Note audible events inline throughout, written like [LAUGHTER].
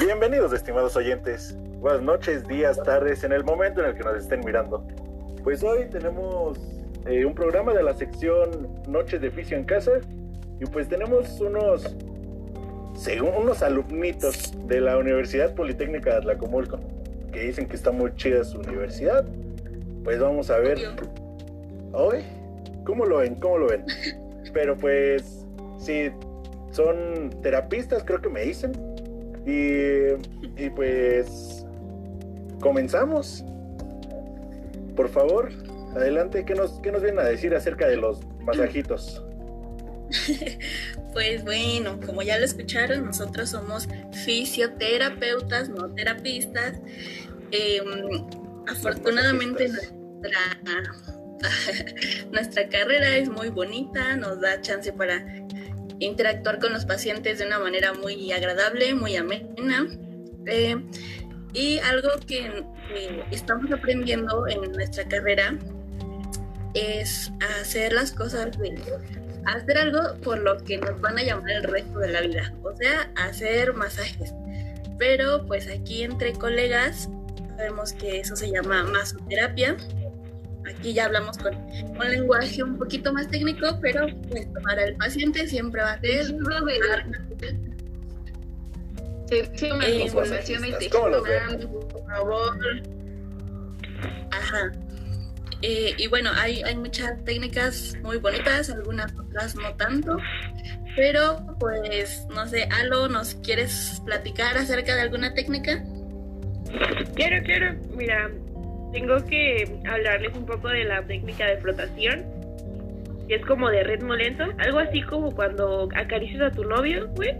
Bienvenidos, estimados oyentes. Buenas noches, días, tardes, en el momento en el que nos estén mirando. Pues hoy tenemos eh, un programa de la sección Noches de Oficio en Casa y pues tenemos unos, según unos alumnitos de la Universidad Politécnica de Atlacomulco que dicen que está muy chida su universidad. Pues vamos a ver. Hoy, ¿cómo lo ven? ¿Cómo lo ven? [LAUGHS] Pero pues, si son terapistas, creo que me dicen. Y, pues, comenzamos. Por favor, adelante, ¿qué nos, ¿qué nos vienen a decir acerca de los masajitos? [LAUGHS] Pues bueno, como ya lo escucharon, nosotros somos fisioterapeutas, no terapistas. Em, afortunadamente nuestra, [LAUGHS] nuestra carrera es muy bonita, nos da chance para interactuar con los pacientes de una manera muy agradable, muy amena. Eh, y algo que estamos aprendiendo en nuestra carrera es hacer las cosas de hacer algo por lo que nos van a llamar el resto de la vida, o sea, hacer masajes. Pero pues aquí entre colegas sabemos que eso se llama masoterapia. Aquí ya hablamos con un lenguaje un poquito más técnico, pero pues para el paciente siempre va a ser eh, información y por favor. Ajá. Eh, y bueno, hay, hay muchas técnicas muy bonitas, algunas otras no tanto. Pero pues, no sé, Alo, ¿nos quieres platicar acerca de alguna técnica? Quiero, quiero. Mira, tengo que hablarles un poco de la técnica de flotación. Que es como de ritmo lento. Algo así como cuando acaricias a tu novio, güey.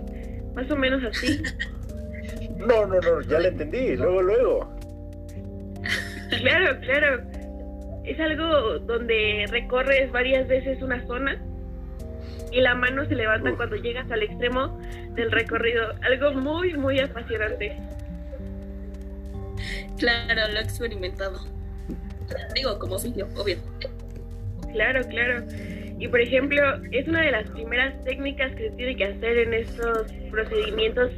Más o menos así. [LAUGHS] no, no, no, ya le entendí. Luego, luego. Claro, claro es algo donde recorres varias veces una zona y la mano se levanta cuando llegas al extremo del recorrido. Algo muy, muy apasionante. Claro, lo he experimentado. Digo, como yo, obvio. Claro, claro. Y por ejemplo, es una de las primeras técnicas que se tiene que hacer en estos procedimientos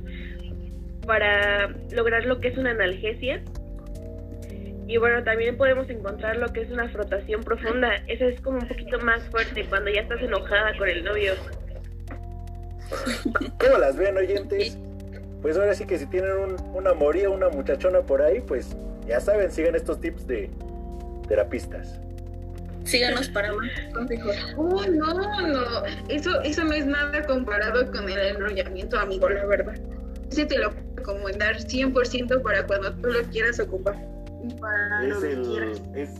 para lograr lo que es una analgesia y bueno, también podemos encontrar lo que es una frotación profunda. Esa es como un poquito más fuerte cuando ya estás enojada con el novio. ¿Cómo las ven, oyentes? Pues ahora sí que si tienen un, un amorío, una muchachona por ahí, pues ya saben, sigan estos tips de terapistas. Síganos para más consejos. Oh, no, no. Eso, eso no es nada comparado con el enrollamiento, amigo, la verdad. Ese te lo puedo recomendar 100% para cuando tú lo quieras ocupar es, el, es,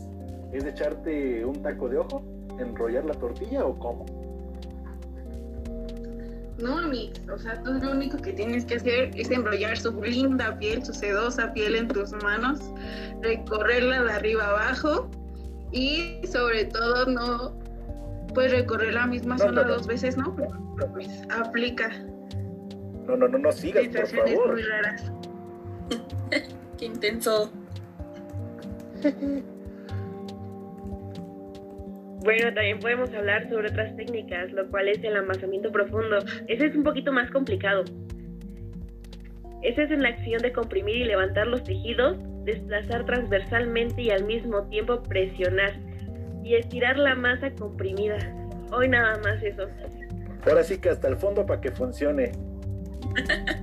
es echarte un taco de ojo, enrollar la tortilla o cómo? No, amigos, o sea, tú lo único que tienes que hacer es enrollar su linda piel, su sedosa piel en tus manos, recorrerla de arriba abajo y sobre todo no puedes recorrer la misma zona dos veces, ¿no? Pero, pues aplica. No, no, no, no sigas, por favor. muy raras. [LAUGHS] Qué intenso. [LAUGHS] Bueno, también podemos hablar sobre otras técnicas, lo cual es el amasamiento profundo. Ese es un poquito más complicado. Ese es en la acción de comprimir y levantar los tejidos, desplazar transversalmente y al mismo tiempo presionar y estirar la masa comprimida. Hoy nada más eso. Ahora sí que hasta el fondo para que funcione.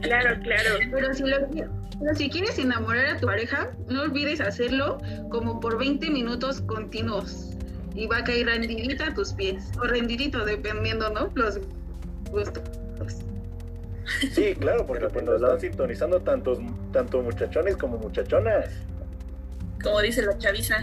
Claro, claro. Pero si, pero si quieres enamorar a tu pareja, no olvides hacerlo como por 20 minutos continuos. Y va a caer rendidita a tus pies. O rendidito, dependiendo, ¿no? Los gustos. Sí, [LAUGHS] claro, porque pues nos están sintonizando tantos, tanto muchachones como muchachonas. Como dice la chaviza.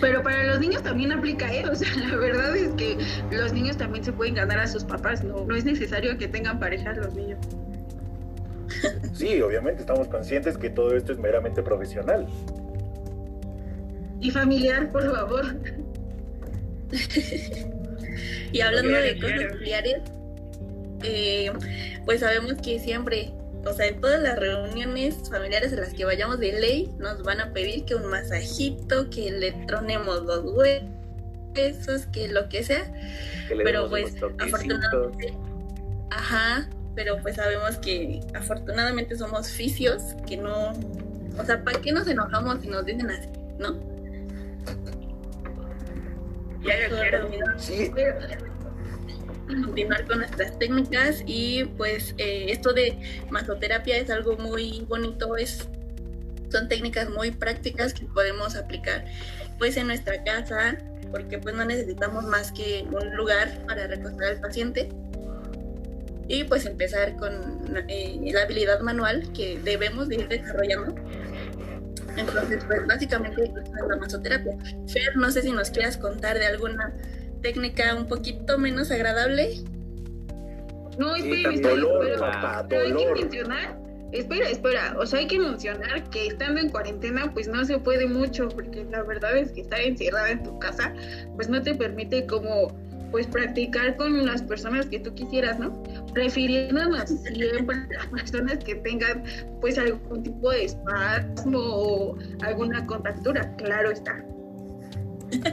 Pero para los niños también aplica, ¿eh? O sea, la verdad es que los niños también se pueden ganar a sus papás, no, no es necesario que tengan parejas los niños. [LAUGHS] Sí, obviamente estamos conscientes que todo esto es meramente profesional. Y familiar, por favor. y hablando de cosas familiares, eh, pues sabemos que siempre o sea, en todas las reuniones familiares en las que vayamos de ley, nos van a pedir que un masajito, que le tronemos los huesos, que lo que sea. Pero pues, afortunadamente, Ajá, pero pues sabemos que afortunadamente somos fisios, que no, o sea, ¿para qué nos enojamos si nos dicen así, no? Claro, claro. Sí. Continuar con nuestras técnicas y pues eh, esto de masoterapia es algo muy bonito, es son técnicas muy prácticas que podemos aplicar pues en nuestra casa porque pues no necesitamos más que un lugar para recostar al paciente y pues empezar con eh, la habilidad manual que debemos de ir desarrollando. Entonces, pues básicamente es la masoterapia. Fer, no sé si nos quieras contar de alguna técnica un poquito menos agradable. No, Sí, espera, espera, Dolor, espera. papá, Pero hay que mencionar, espera, espera, o sea, hay que mencionar que estando en cuarentena, pues no se puede mucho, porque la verdad es que estar encerrada en tu casa, pues no te permite como, pues practicar con las personas que tú quisieras, ¿no? Refiriéndonos siempre a personas que tengan, pues algún tipo de espasmo o alguna contractura, claro está. [LAUGHS]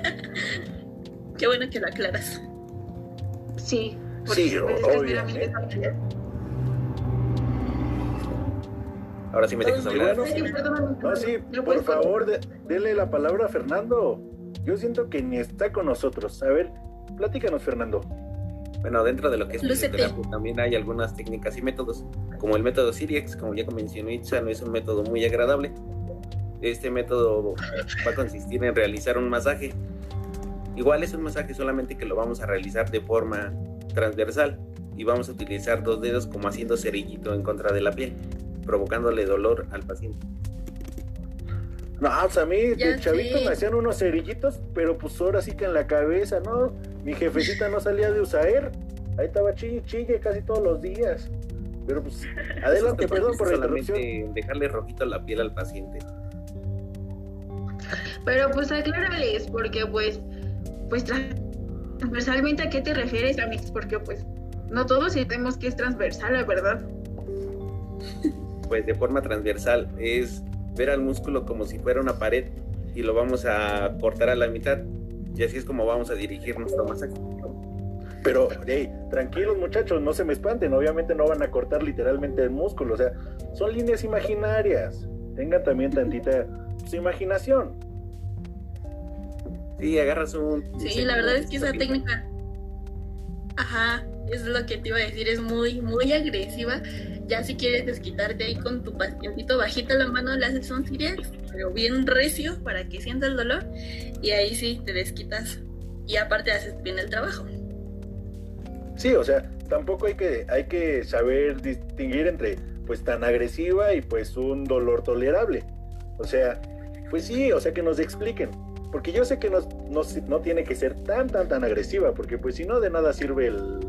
Qué bueno que lo aclaras. Sí, Sí, pues, obviamente. meramente familiar. Ahora sí me dejas hablar. bueno, Sí, perdóname. No, sí, ¿Ya por puedes favor, de- dele la palabra a Fernando. Yo siento que ni está con nosotros. A ver, platícanos, Fernando. Bueno, dentro de lo que es fisioterapia también hay algunas técnicas y métodos, como el método Siriex, como ya mencionó Itza, no es un método muy agradable. Este método va a consistir en realizar un masaje. Igual es un masaje solamente que lo vamos a realizar de forma transversal y vamos a utilizar dos dedos como haciendo cerillito en contra de la piel, provocándole dolor al paciente. No, pues a mí Ya de chavito sé. me hacían unos cerillitos, pero pues ahora sí que en la cabeza, ¿no? Mi jefecita no salía de Usaer. Ahí estaba chille, chille casi todos los días. Pero pues, [LAUGHS] adelante, perdón por la interrupción. dejarle rojito la piel al paciente. Pero pues aclárales, porque pues, pues transversalmente a qué te refieres, Amix, porque pues no todos sabemos que es transversal, la verdad. pues de forma transversal es ver al músculo como si fuera una pared y lo vamos a cortar a la mitad y así es como vamos a dirigir nuestro masaje. Pero, hey, tranquilos muchachos, no se me espanten. Obviamente no van a cortar literalmente el músculo. O sea, son líneas imaginarias. Tengan también tantita pues, imaginación. Sí, agarras un... Sí, la verdad es que esa técnica, ajá, es lo que te iba a decir, es muy, muy agresiva. Ya si quieres desquitarte ahí con tu pacientito bajita la mano, le haces un pero bien recio para que sienta el dolor y ahí sí te desquitas y aparte haces bien el trabajo. Sí, o sea, tampoco hay que, hay que saber distinguir entre pues tan agresiva y pues un dolor tolerable. O sea, pues sí, o sea que nos expliquen. Porque yo sé que no, no, no tiene que ser tan, tan, tan agresiva, porque pues si no de nada sirve el,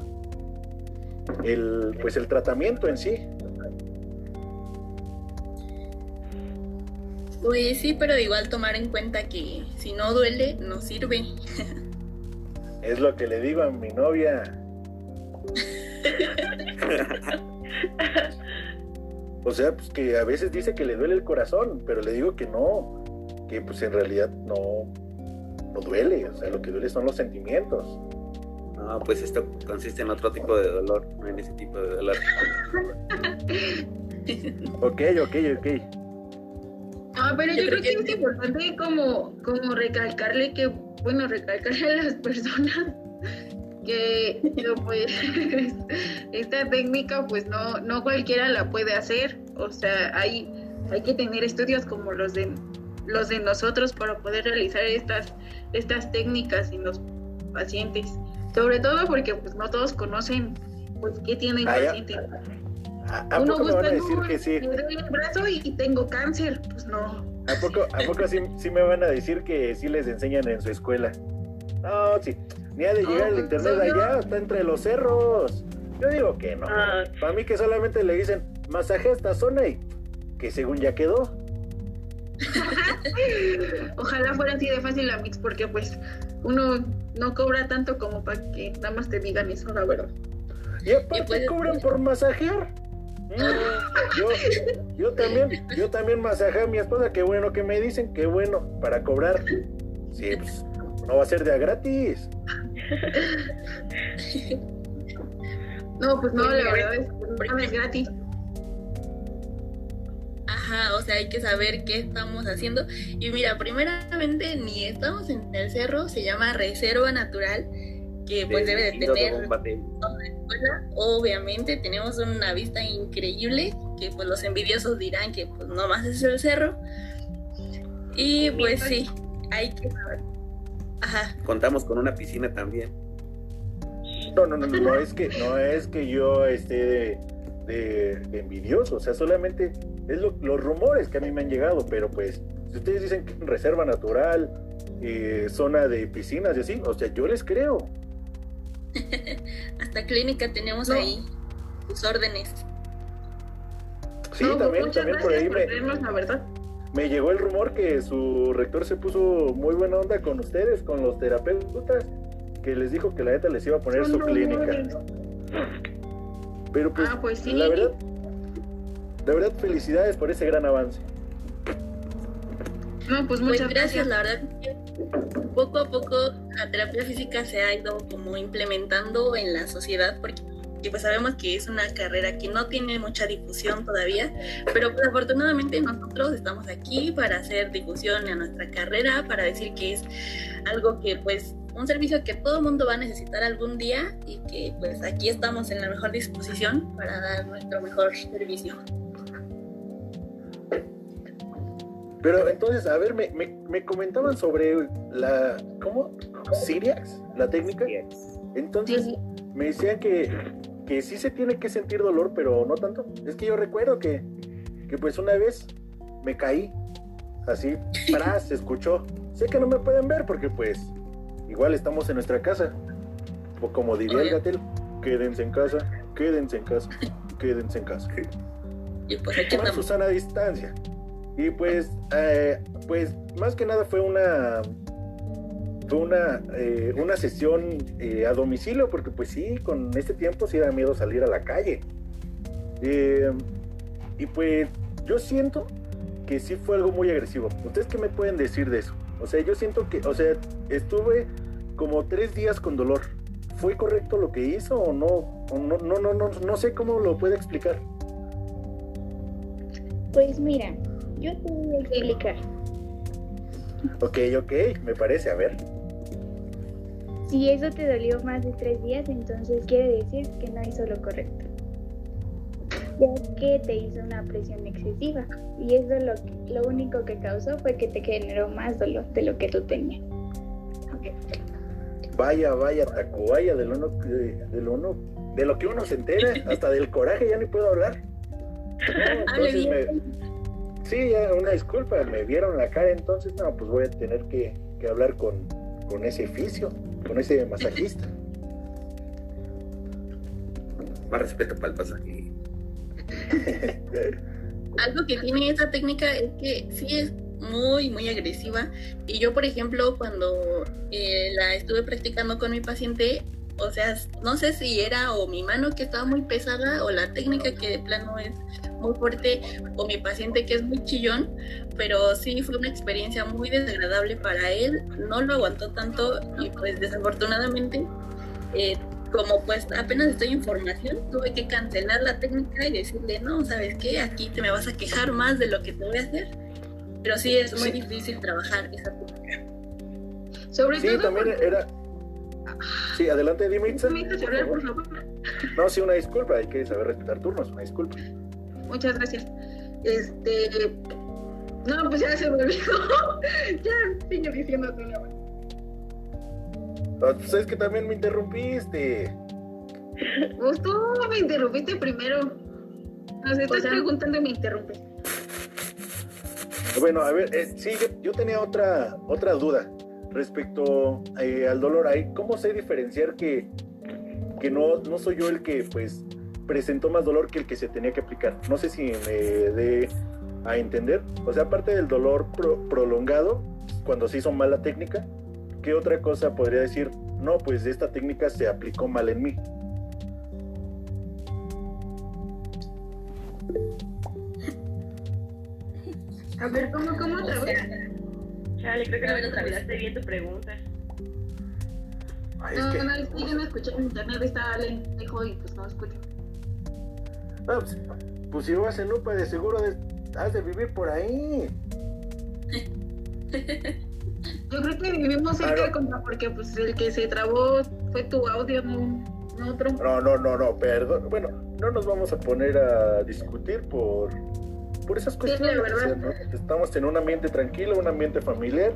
el, pues el tratamiento en sí. Pues sí, pero igual tomar en cuenta que si no duele, no sirve. Es lo que le digo a mi novia. O sea, pues que a veces dice que le duele el corazón, pero le digo que no, que pues en realidad no, no duele, o sea, lo que duele son los sentimientos. No, pues esto consiste en otro tipo de dolor, no en ese tipo de dolor. Ok, ok, ok. Ah, pero Yo yo, creo creo que, es importante como, como recalcarle que, bueno, recalcarle a las [LAUGHS] personas que, que, pues [LAUGHS] esta técnica pues no, no cualquiera la puede hacer. O sea, hay, hay que tener estudios como los de los de nosotros para poder realizar estas, estas técnicas en los pacientes. Sobre todo porque pues no todos conocen pues qué tiene el Ah, paciente. ¿A, a Uno poco me van a busca, decir "No, que sí? me duele el brazo y tengo cáncer. Pues no. ¿A poco, a poco sí, sí me van a decir que sí les enseñan en su escuela? No, sí, ni ha de No, llegar el pues, internet allá, está entre los cerros. Yo digo que no. Ah, Para mí que solamente le dicen masaje a esta zona y que según ya quedó. [LAUGHS] Ojalá fuera así de fácil la mix, porque pues uno no cobra tanto como para que nada más te digan eso, la verdad. Y aparte Y pues- cobran por masajear. Yo, yo también, yo también masajé a mi esposa, qué bueno que me dicen, qué bueno, para cobrar. Sí, pues no va a ser de a gratis. No, pues no, la verdad es que no es gratis. Ajá, o sea, hay que saber qué estamos haciendo. Y mira, primeramente ni estamos en el cerro, se llama Reserva Natural, que pues debe de tener Obviamente tenemos una vista increíble, que pues los envidiosos dirán que pues nomás es el cerro. Y pues sí, hay que saber. Ajá. Contamos con una piscina también. No, no, no, no, es que no es que yo esté de, envidioso, o sea, solamente es los rumores que a mí me han llegado, pero pues si ustedes dicen que reserva natural, eh, zona de piscinas y así, o sea, yo les creo. [LAUGHS] Hasta clínica tenemos ahí sus órdenes. Sí, también, también por ahí me, me llegó el rumor que su rector se puso muy buena onda con ustedes, con los terapeutas, que les dijo que la neta les iba a poner su clínica. Pero pues, ah, pues la verdad, la verdad, felicidades por ese gran avance. No, pues muchas pues gracias, la verdad poco a poco la terapia física se ha ido como implementando en la sociedad porque pues sabemos que es una carrera que no tiene mucha difusión todavía, pero pues afortunadamente nosotros estamos aquí para hacer difusión a nuestra carrera, para decir que es algo que pues un servicio que todo el mundo va a necesitar algún día y que pues aquí estamos en la mejor disposición para dar nuestro mejor servicio. Pero entonces, a ver, me, me, comentaban sobre la, ¿cómo? Siriax, la técnica. Entonces, me decían que, que sí se tiene que sentir dolor, pero no tanto. Es que yo recuerdo que, que pues una vez me caí, así, para, se escuchó. Sé que no me pueden ver porque pues igual estamos en nuestra casa. O como diría el gatel, quédense en casa, quédense en casa, quédense en casa. Y pues aquí Con Susana a distancia. Y pues, eh, pues más que nada fue una fue una, eh, una sesión eh, a domicilio, porque pues sí, con este tiempo sí da miedo salir a la calle. y pues yo siento que sí fue algo muy agresivo. ¿Ustedes qué me pueden decir de eso? O sea, yo siento que, o sea, estuve como tres días con dolor. ¿Fue correcto lo que hizo o no? no, no, no, no, no sé cómo lo puede explicar. Pues mira, yo te voy a explicar. Ok, ok, me parece, a ver. Si eso te dolió más de tres días, entonces quiere decir que no hizo lo correcto. Ya que te hizo una presión excesiva. Y eso lo, lo único que causó fue que te generó más dolor de lo que tú tenías. Vaya, vaya, taco, vaya, de lo, de, lo, de lo que uno se entera, hasta del coraje ya ni puedo hablar. [LAUGHS] entonces me, Sí, ya una disculpa, me vieron la cara, entonces no, pues voy a tener que, hablar con, ese oficio, con ese masajista. [LAUGHS] Más respeto para el pasaje. [LAUGHS] Algo que tiene esta técnica es que sí es muy, muy agresiva. Y yo, por ejemplo, cuando eh, la estuve practicando con mi paciente, o sea, no sé si era o mi mano que estaba muy pesada o la técnica que de plano es muy fuerte o mi paciente que es muy chillón, pero sí fue una experiencia muy desagradable para él, no lo aguantó tanto y pues desafortunadamente, eh, como pues apenas estoy en formación, tuve que cancelar la técnica y decirle, no, ¿sabes qué? Aquí te me vas a quejar más de lo que te voy a hacer, pero sí es muy difícil trabajar esa técnica. Sobre sí, también era... Sí, adelante, dime, No, sí, una disculpa, hay que saber respetar turnos, una disculpa muchas gracias. Este. No, pues ya se me olvidó. [LAUGHS] ya sigo diciendo tu nombre. pues es que también me interrumpiste. Pues tú me interrumpiste primero. No sé, estás preguntando y me interrumpes. Bueno, a ver, eh, sí, yo, tenía otra, otra duda respecto eh, al dolor ahí. ¿Cómo sé diferenciar que, que no, no soy yo el que pues presentó más dolor que el que se tenía que aplicar. No sé si me dé a entender. O sea, aparte del dolor prolongado, cuando se hizo mal la técnica, ¿qué otra cosa podría decir? No, pues esta técnica se aplicó mal en mí. A ver, ¿cómo, cómo otra vez? Chale, creo que no me bien tu pregunta. Ay, es No, que- no, es que yo no escuché en internet, está lejos y pues no escucho. No, pues, pues si vas en UPA, de seguro de- has de vivir por ahí. Yo creo que vivimos cerca Claro. de contra porque pues el que se trabó fue tu audio, no, no otro. No, no, no, no, perdón. Bueno, no nos vamos a poner a discutir por, por esas cuestiones. o sea. Estamos en un ambiente tranquilo, un ambiente familiar,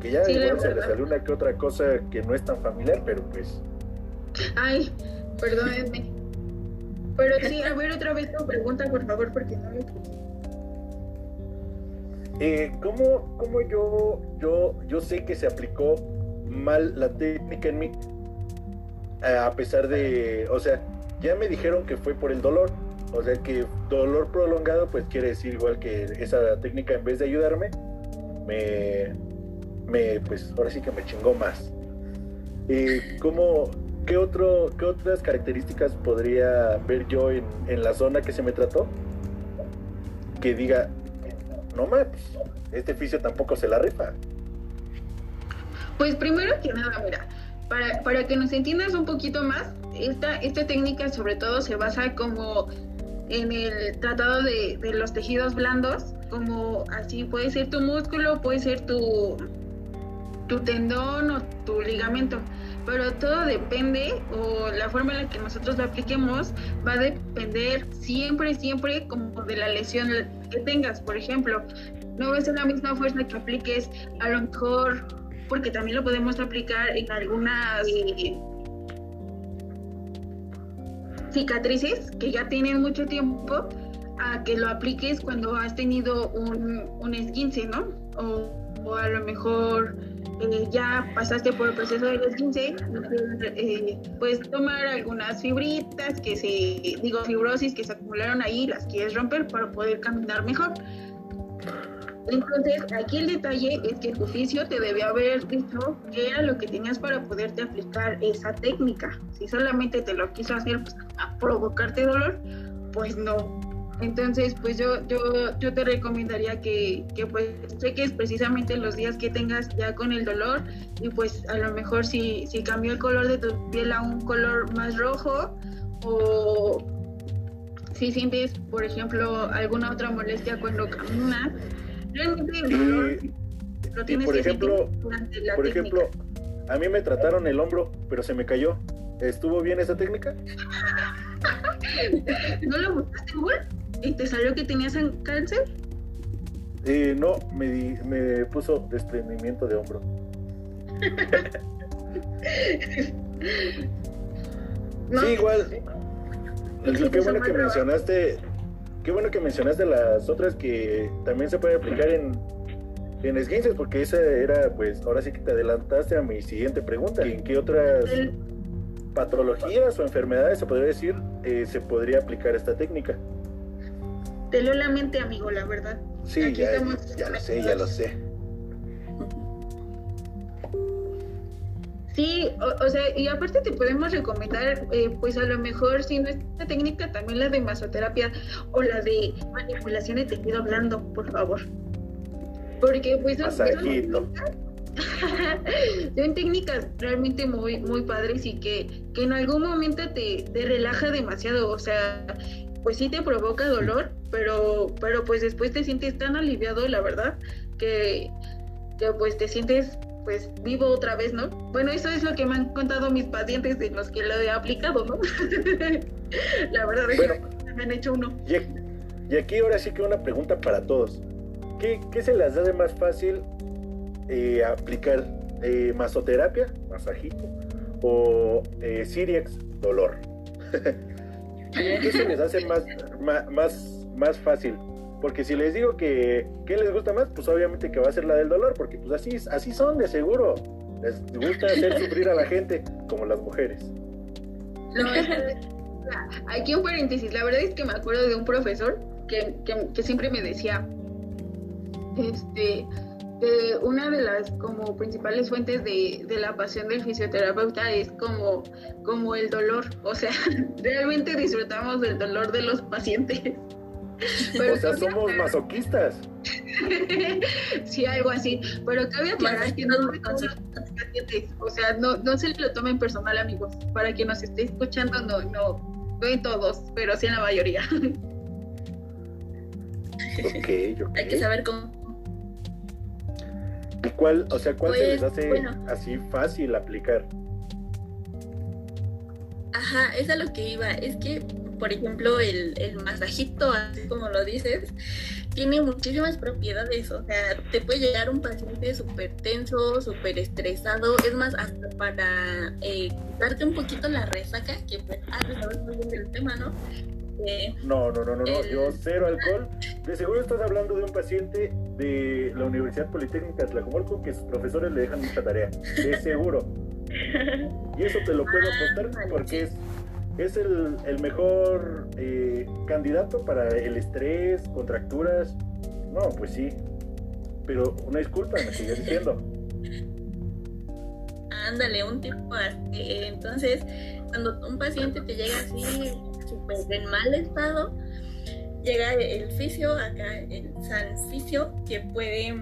que ya Sí, igual se le salió una que otra cosa que no es tan familiar, pero pues... Ay, perdónenme. Pero sí, a ver otra vez tu pregunta, por favor, porque no lo. Eh, ¿cómo, cómo yo, yo, yo sé que se aplicó mal la técnica en mí? A pesar de, o sea, ya me dijeron que fue por el dolor. O sea, que dolor prolongado, pues quiere decir igual que esa técnica en vez de ayudarme, me, me pues ahora sí que me chingó más. Eh, ¿cómo, qué, otro, ¿Qué otras características podría ver yo en, en la zona que se me trató? Que diga, no mames, este fisio tampoco se la rifa. Pues primero que nada, mira, para, para que nos entiendas un poquito más, esta, esta técnica sobre todo se basa como en el tratado de, de los tejidos blandos, como así puede ser tu músculo, puede ser tu, tu tendón o tu ligamento, pero todo depende o la forma en la que nosotros lo apliquemos va a depender siempre, siempre como de la lesión que tengas. Por ejemplo, no va a ser la misma fuerza que apliques a lo mejor porque también lo podemos aplicar en algunas cicatrices que ya tienen mucho tiempo a que lo apliques cuando has tenido un, un esguince, ¿no? O a lo mejor eh, ya pasaste por el proceso del esguince, eh, puedes tomar algunas fibritas que se, digo, fibrosis que se acumularon ahí, las quieres romper para poder caminar mejor. Entonces, aquí el detalle es que tu fisio te debe haber dicho qué era lo que tenías para poderte aplicar esa técnica. Si solamente te lo quiso hacer pues, a provocarte dolor, pues no. Entonces, pues yo, yo, yo te recomendaría que, que pues cheques precisamente los días que tengas ya con el dolor y pues a lo mejor si, si cambió el color de tu piel a un color más rojo o si sientes, por ejemplo, alguna otra molestia cuando caminas, realmente el dolor Y, lo y tienes por que ejemplo, durante la por técnica. ejemplo, a mí me trataron el hombro, pero se me cayó. ¿Estuvo bien esa técnica? [LAUGHS] ¿No lo buscaste en Google? ¿Y te salió que tenías cáncer? Eh, no, me, di- me puso desprendimiento de hombro. [LAUGHS] No, Sí, igual. Te bueno que mencionaste, qué bueno que mencionaste las otras que también se puede aplicar en, en esguinces, porque esa era, pues, ahora sí que te adelantaste a mi siguiente pregunta. ¿En qué otras patologías o enfermedades se podría decir eh, se podría aplicar esta técnica? Te leo la mente, amigo, la verdad. Sí, Aquí ya, estamos- ya lo sé, ya lo sé. Sí, o, o sea, y aparte te podemos recomendar, eh, pues a lo mejor, si no esta técnica, también la de masoterapia o la de manipulación de tejido blando, por favor. Porque pues son, son Masajito. [LAUGHS] son técnicas realmente muy, muy padres y que, que en algún momento te, te relaja demasiado, o sea, pues sí te provoca dolor, pero, pero pues después te sientes tan aliviado, la verdad, que, que pues te sientes pues vivo otra vez, ¿no? Bueno, eso es lo que me han contado mis pacientes de los que lo he aplicado, ¿no? [LAUGHS] la verdad es Bueno. que me han hecho uno. Y, aquí ahora sí que una pregunta para todos. ¿Qué, qué se les hace más fácil eh, aplicar? Eh, ¿Masoterapia, masajito? ¿O eh, Siriex, dolor? [LAUGHS] ¿Qué, qué se les hace más, más, más fácil? Porque si les digo que ¿qué les gusta más, pues obviamente que va a ser la del dolor, porque pues así, así son de seguro. Les gusta hacer sufrir a la gente, como las mujeres. No, aquí un paréntesis, la verdad es que me acuerdo de un profesor que, que, que siempre me decía, este, que una de las como principales fuentes de, de la pasión del fisioterapeuta es como, como el dolor, o sea, [LAUGHS] realmente disfrutamos del dolor de los pacientes. [LAUGHS] Pero O sea, cabe somos aclarar- masoquistas. [LAUGHS] sí, algo así, pero cabe aclarar que no pacientes. O sea, no, no se lo tomen personal, amigos. Para quien nos esté escuchando, no, no, no en todos, pero sí en la mayoría. Hay que saber cómo. ¿Y cuál, o sea, cuál se les Pues, hace bueno. así fácil aplicar? Ajá, es a lo que iba. Es que, por ejemplo, el, el masajito, así como lo dices, tiene muchísimas propiedades. O sea, te puede llegar un paciente súper tenso, súper estresado. Es más, hasta para eh, darte un poquito la resaca, que pues, ah, tú sabes muy bien del tema, ¿no? Eh, No, no, no, no, no, El- yo cero alcohol. De seguro estás hablando de un paciente de la Universidad Politécnica de Tlajomulco que sus profesores le dejan mucha tarea. De seguro. Y eso te lo puedo vale, porque es, es el, el mejor eh, candidato para el estrés, contracturas. No, pues sí. Pero una disculpa, me sigue diciendo. ándale, un tipo así. Entonces, cuando un paciente te llega así, súper en mal estado, llega el fisio, acá el San Fisio, que puede,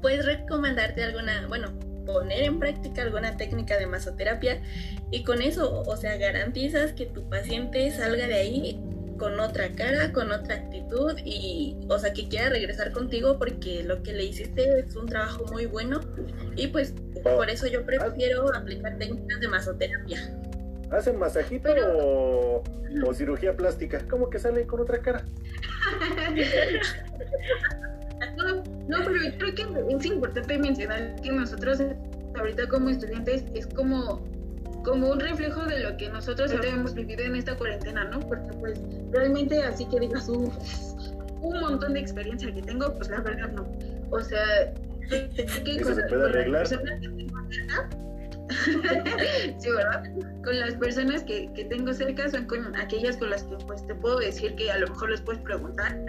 puede recomendarte alguna, bueno, poner en práctica alguna técnica de masoterapia y con eso, o sea, garantizas que tu paciente salga de ahí con otra cara, con otra actitud y, o sea, que quiera regresar contigo porque lo que le hiciste es un trabajo muy bueno y pues por eso yo prefiero aplicar técnicas de masoterapia. ¿Hacen masajito o, o cirugía plástica? ¿Cómo que sale con otra cara? No, [LAUGHS] no, pero creo que es importante mencionar que nosotros ahorita como estudiantes es como, como un reflejo de lo que nosotros ahora hemos vivido en esta cuarentena, ¿no? Porque pues realmente así que digas "Uf, un montón de experiencia que tengo, pues la verdad no. O sea, que Eso se puede arreglar. personas que [LAUGHS] sí, ¿verdad? Con las personas que, que tengo cerca son con aquellas con las que pues te puedo decir que a lo mejor les puedes preguntar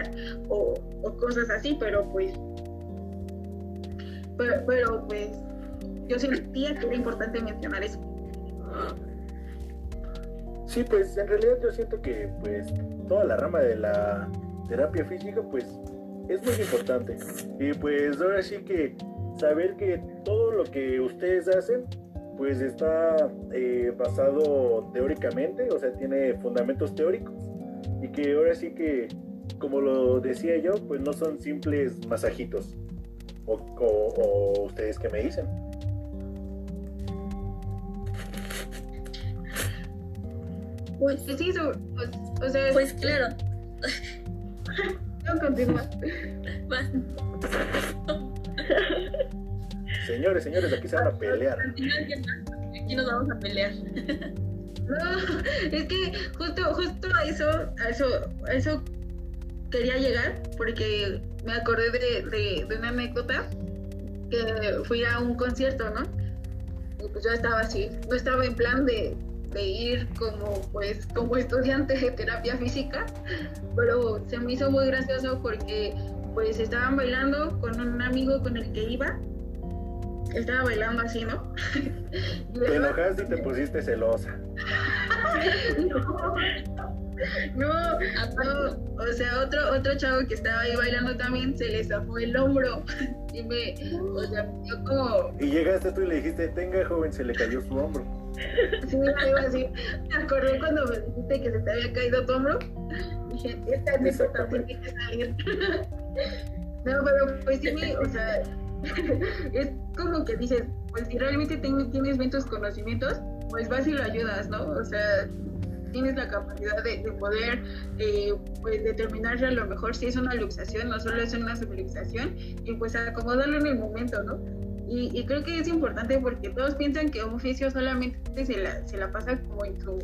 o, cosas así, pero pues pero, pues yo sentía que era importante mencionar eso. Sí, pues en realidad yo siento que pues toda la rama de la terapia física pues es muy importante. Y pues ahora sí que saber que todo lo que ustedes hacen pues está eh, basado teóricamente, o sea, tiene fundamentos teóricos y que ahora sí que, como lo decía yo, pues no son simples masajitos. O, o- o ustedes que me dicen. Pues, Pues sí, so- pues, o sea, pues claro, [LAUGHS] no continúa. [LAUGHS] [LAUGHS] Señores, señores, aquí se van a pelear. Aquí nos vamos a pelear. [LAUGHS] No, es que justo, justo a eso, a eso, a eso quería llegar, porque me acordé de, de, de una anécdota que fui a un concierto, ¿no? Y pues yo estaba así, no estaba en plan de, de ir como pues como estudiante de terapia física, pero se me hizo muy gracioso porque pues estaban bailando con un amigo con el que iba, estaba bailando así, ¿no? [LAUGHS] Te enojaste y te pusiste celosa. [LAUGHS] No, no, o sea, otro, otro chavo que estaba ahí bailando también se le zafó el hombro [LAUGHS] y me, o sea, dio como, Y llegaste tú y le dijiste, tenga joven, se le cayó su hombro. sí, algo así. Me acordé cuando me dijiste que se te había caído tu hombro. Dije, esta Exactamente. tiene que salir. No, pero pues sí, me- o sea, [LAUGHS] es como que dices, pues si realmente tienes bien tus conocimientos, pues vas y lo ayudas, ¿no? O sea, tienes la capacidad de, de poder eh, pues determinar a lo mejor si es una luxación o solo es una subluxación y pues acomodarlo en el momento, ¿no? Y, creo que es importante porque todos piensan que un fisio solamente se la, se la pasa como en su,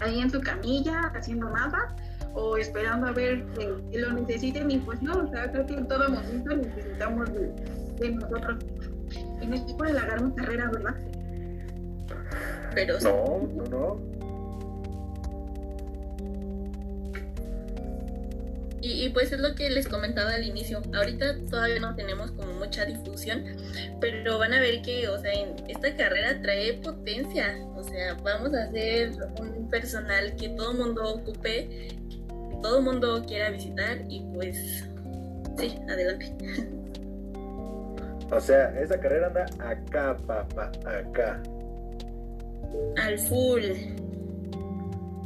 ahí en su camilla, haciendo nada o esperando a ver que, que lo necesiten y pues no, o sea, creo que en todo momento necesitamos de, de nosotros. Y no es por alargar mi carrera, ¿verdad? Pero sí. No, no, no. Y, y, pues es lo que les comentaba al inicio. Ahorita todavía no tenemos como mucha difusión, pero van a ver que, o sea, en esta carrera trae potencia. O sea, vamos a hacer un personal que todo el mundo ocupe, que todo el mundo quiera visitar y pues sí, adelante. O sea, esa carrera anda acá, papá, acá. Al full.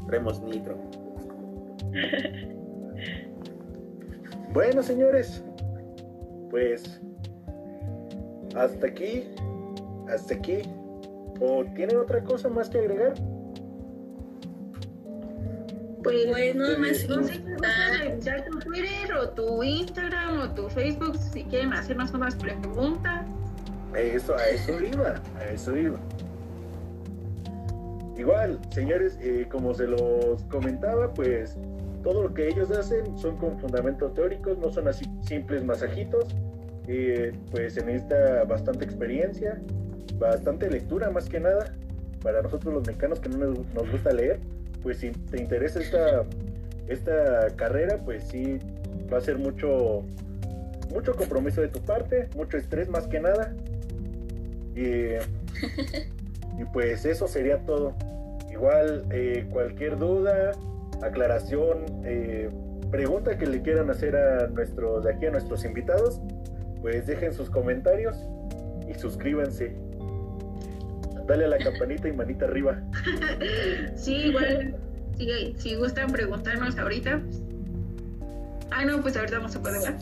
Remos nitro. [LAUGHS] Bueno, señores, pues hasta aquí, hasta aquí. ¿O tienen otra cosa más que agregar? Pues, Pues nada más invitar- revisar tu Twitter o tu Instagram o tu Facebook si quieren hacernos unas preguntas. Eso, a eso iba, a eso iba. Igual, señores, eh, como se los comentaba, pues todo lo que ellos hacen son con fundamentos teóricos, no son así simples masajitos. Eh, pues se necesita bastante experiencia, bastante lectura más que nada. Para nosotros los mexicanos que no nos, nos gusta leer, pues si te interesa esta, esta carrera, pues sí, va a ser mucho, mucho compromiso de tu parte, mucho estrés más que nada. Y, [LAUGHS] y pues eso sería todo. Igual eh, cualquier duda, aclaración, eh, pregunta que le quieran hacer a nuestros, de aquí a nuestros invitados, pues dejen sus comentarios y suscríbanse. Dale a la campanita y manita arriba. [LAUGHS] Sí, igual, si, si gustan preguntarnos ahorita. Ah, no, pues ahorita vamos a poder ver.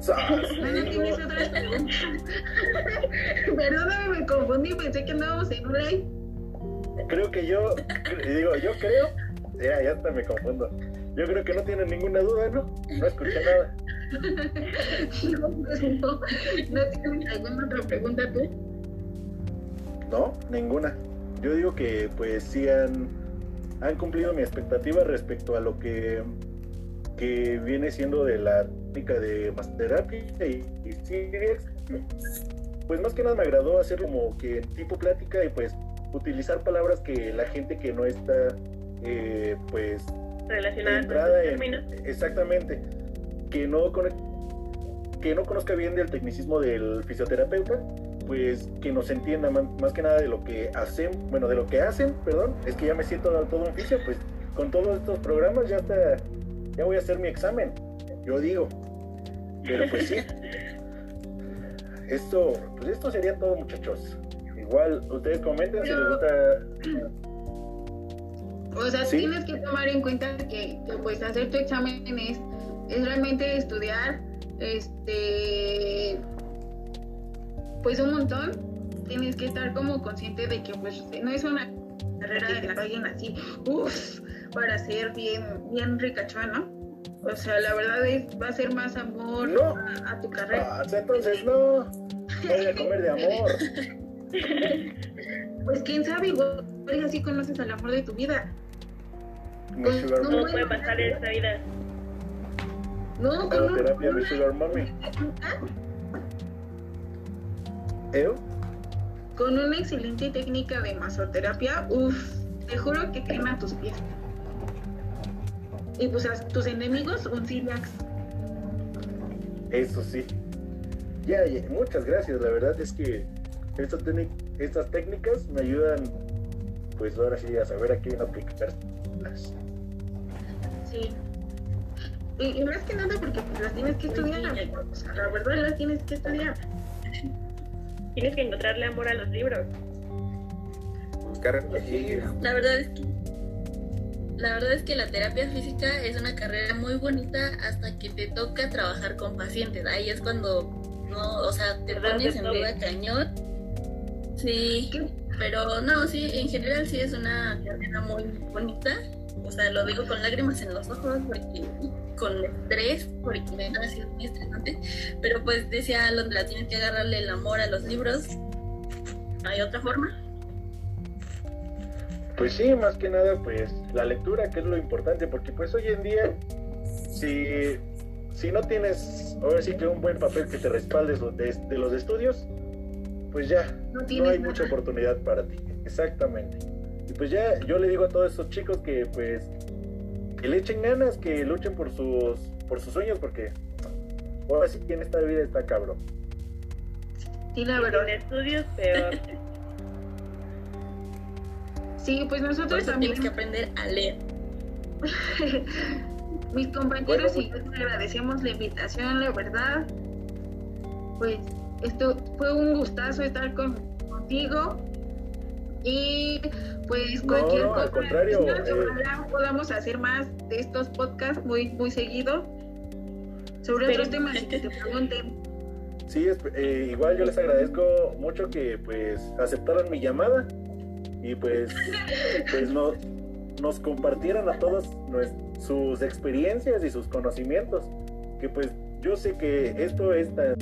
¡Sas! No, no tienes otras preguntas. [LAUGHS] Perdóname, me confundí, pensé que andábamos en un live. Creo que yo, digo, yo creo, ya, ya hasta me confundo. Yo creo que no tienen ninguna duda, ¿no? No escuché nada. [LAUGHS] No, pues no, ¿No tienes alguna otra pregunta tú? No, ninguna. Yo digo que pues sí han, han cumplido mi expectativa respecto a lo que, que viene siendo de la técnica de masterterapia y, y. Pues más que nada me agradó hacer como que tipo plática y pues utilizar palabras que la gente que no está eh, pues relacionada con en- exactamente que no que no conozca bien del tecnicismo del fisioterapeuta pues que nos entienda más que nada de lo que hacen bueno de lo que hacen perdón es que ya me siento todo un fisio pues con todos estos programas ya está ya voy a hacer mi examen yo digo. Pero pues sí. Esto pues esto sería todo muchachos. Igual ustedes comenten si les gusta O sea, Sí. tienes que tomar en cuenta que, que, pues hacer tu examen es, es realmente estudiar este pues un montón. Tienes que estar como consciente de que pues no es una carrera de la alguien así, uff, para ser bien, bien ricachón, ¿no? O sea, la verdad es, va a ser más amor No. a, a tu carrera. Ah, entonces no voy a comer de amor [LAUGHS] Pues quién sabe, igual así conoces al amor de tu vida. mi sugar No, puede pasar en esta vida. No, con un- terapia con mi una- sugar mommy Con una excelente técnica de masoterapia, uff, te juro que quema tus pies. Y pues a tus enemigos, un Ciliax. Eso sí. Ya, ya, muchas gracias. La verdad es que estas, técnic- estas técnicas me ayudan, pues ahora sí, a saber a quién aplicarlas. Sí. Y, y más que nada porque las tienes que estudiar. O sea, la verdad las tienes que estudiar. Tienes que encontrarle amor a los libros. Buscar La verdad es que la verdad es que la terapia física es una carrera muy bonita hasta que te toca trabajar con pacientes. Ahí es cuando no, o sea, te pones en duda cañón. Sí, pero no, sí, en general sí es una carrera muy bonita. O sea, lo digo con lágrimas en los ojos porque con estrés, porque ha sido muy estresante. Pero pues decía Alondra, tienes que agarrarle el amor a los libros. ¿No hay otra forma? Pues sí, más que nada, pues la lectura, que es lo importante, porque pues hoy en día, si, si no tienes, ahora sí que un buen papel que te respalde lo- de, de los estudios, pues ya, No no hay nada. mucha oportunidad para ti. Exactamente. Y pues ya, yo le digo a todos estos chicos que pues, que le echen ganas, que luchen por sus, por sus sueños, porque ahora sí que en esta vida está cabrón. Sí, la verdad. sin estudios, peor. Sí, pues Por nosotros eso también. tienes que aprender a leer. [LAUGHS] Mis compañeros Bueno, y yo te agradecemos la invitación, la verdad. pues esto fue un gustazo estar con, contigo y pues cualquier no, al cosa contrario, que eh. ojalá podamos hacer más de estos podcasts muy muy seguido sobre otros temas y que te pregunten Sí, es- eh, igual yo les agradezco mucho que pues aceptaran mi llamada y pues, [LAUGHS] pues no- nos compartieran a todos sus experiencias y sus conocimientos. Que pues yo sé que esto es tan